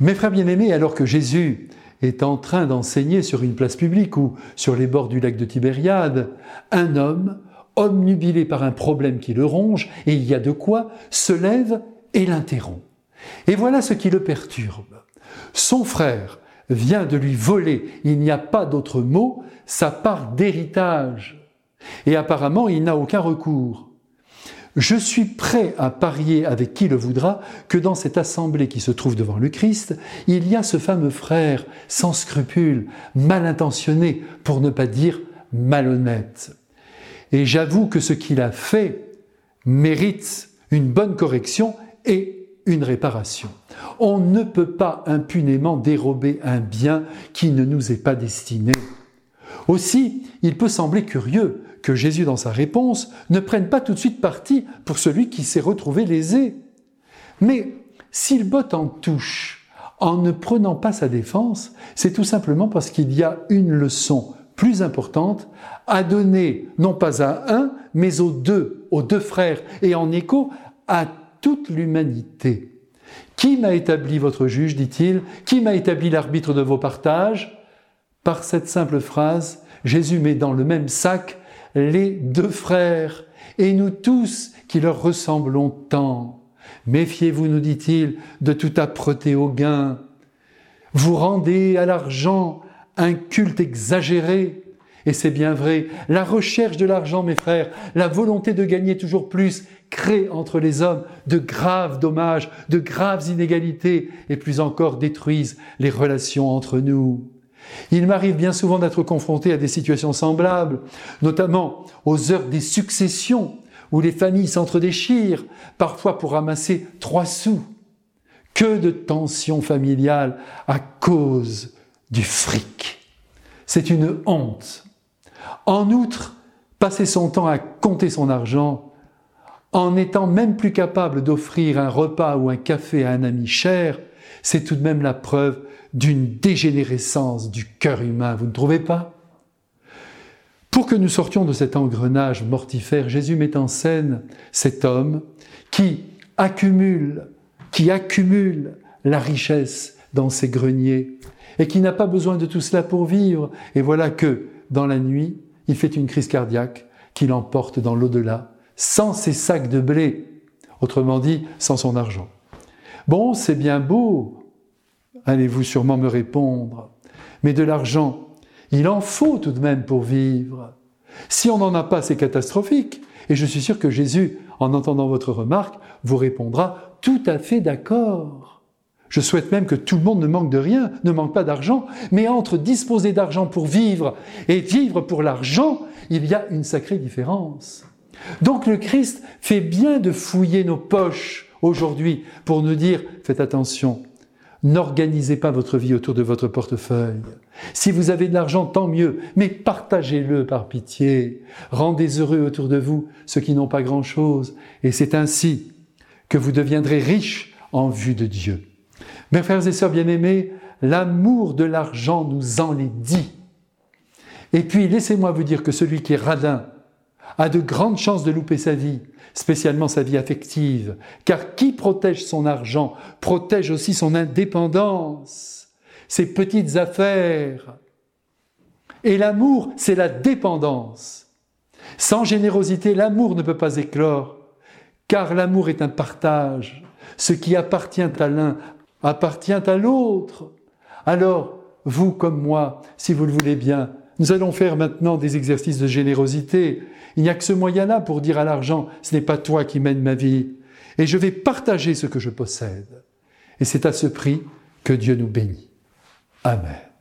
Mes frères bien-aimés, alors que Jésus est en train d'enseigner sur une place publique ou sur les bords du lac de Tibériade, un homme, omnubilé par un problème qui le ronge, et il y a de quoi, se lève et l'interrompt. Et voilà ce qui le perturbe. Son frère vient de lui voler, il n'y a pas d'autre mot, sa part d'héritage. Et apparemment, il n'a aucun recours. Je suis prêt à parier avec qui le voudra que dans cette assemblée qui se trouve devant le Christ, il y a ce fameux frère sans scrupules, mal intentionné, pour ne pas dire malhonnête. Et j'avoue que ce qu'il a fait mérite une bonne correction et une réparation. On ne peut pas impunément dérober un bien qui ne nous est pas destiné. Aussi, il peut sembler curieux que Jésus, dans sa réponse, ne prenne pas tout de suite parti pour celui qui s'est retrouvé lésé. Mais s'il botte en touche en ne prenant pas sa défense, c'est tout simplement parce qu'il y a une leçon plus importante à donner, non pas à un, mais aux deux, aux deux frères, et en écho à toute l'humanité. Qui m'a établi votre juge, dit-il? Qui m'a établi l'arbitre de vos partages? Par cette simple phrase, Jésus met dans le même sac les deux frères, et nous tous qui leur ressemblons tant. Méfiez-vous, nous dit-il, de tout âpreté au gain. Vous rendez à l'argent un culte exagéré. Et c'est bien vrai, la recherche de l'argent, mes frères, la volonté de gagner toujours plus, crée entre les hommes de graves dommages, de graves inégalités, et plus encore détruisent les relations entre nous. Il m'arrive bien souvent d'être confronté à des situations semblables, notamment aux heures des successions, où les familles s'entredéchirent, parfois pour ramasser trois sous. Que de tensions familiales à cause du fric. C'est une honte. En outre, passer son temps à compter son argent, en n'étant même plus capable d'offrir un repas ou un café à un ami cher, c'est tout de même la preuve d'une dégénérescence du cœur humain, vous ne trouvez pas? Pour que nous sortions de cet engrenage mortifère, Jésus met en scène cet homme qui accumule, qui accumule la richesse dans ses greniers et qui n'a pas besoin de tout cela pour vivre. Et voilà que, dans la nuit, il fait une crise cardiaque qui l'emporte dans l'au-delà, sans ses sacs de blé, autrement dit, sans son argent. Bon, c'est bien beau, allez-vous sûrement me répondre. Mais de l'argent, il en faut tout de même pour vivre. Si on n'en a pas, c'est catastrophique. Et je suis sûr que Jésus, en entendant votre remarque, vous répondra tout à fait d'accord. Je souhaite même que tout le monde ne manque de rien, ne manque pas d'argent, mais entre disposer d'argent pour vivre et vivre pour l'argent, il y a une sacrée différence. Donc le Christ fait bien de fouiller nos poches aujourd'hui pour nous dire, faites attention, N'organisez pas votre vie autour de votre portefeuille. Si vous avez de l'argent, tant mieux, mais partagez-le par pitié. Rendez heureux autour de vous ceux qui n'ont pas grand-chose, et c'est ainsi que vous deviendrez riches en vue de Dieu. Mes frères et sœurs bien-aimés, l'amour de l'argent nous en dit. Et puis, laissez-moi vous dire que celui qui est radin a de grandes chances de louper sa vie, spécialement sa vie affective, car qui protège son argent protège aussi son indépendance, ses petites affaires. Et l'amour, c'est la dépendance. Sans générosité, l'amour ne peut pas éclore, car l'amour est un partage. Ce qui appartient à l'un appartient à l'autre. Alors, vous comme moi, si vous le voulez bien, nous allons faire maintenant des exercices de générosité. Il n'y a que ce moyen-là pour dire à l'argent, ce n'est pas toi qui mènes ma vie, et je vais partager ce que je possède. Et c'est à ce prix que Dieu nous bénit. Amen.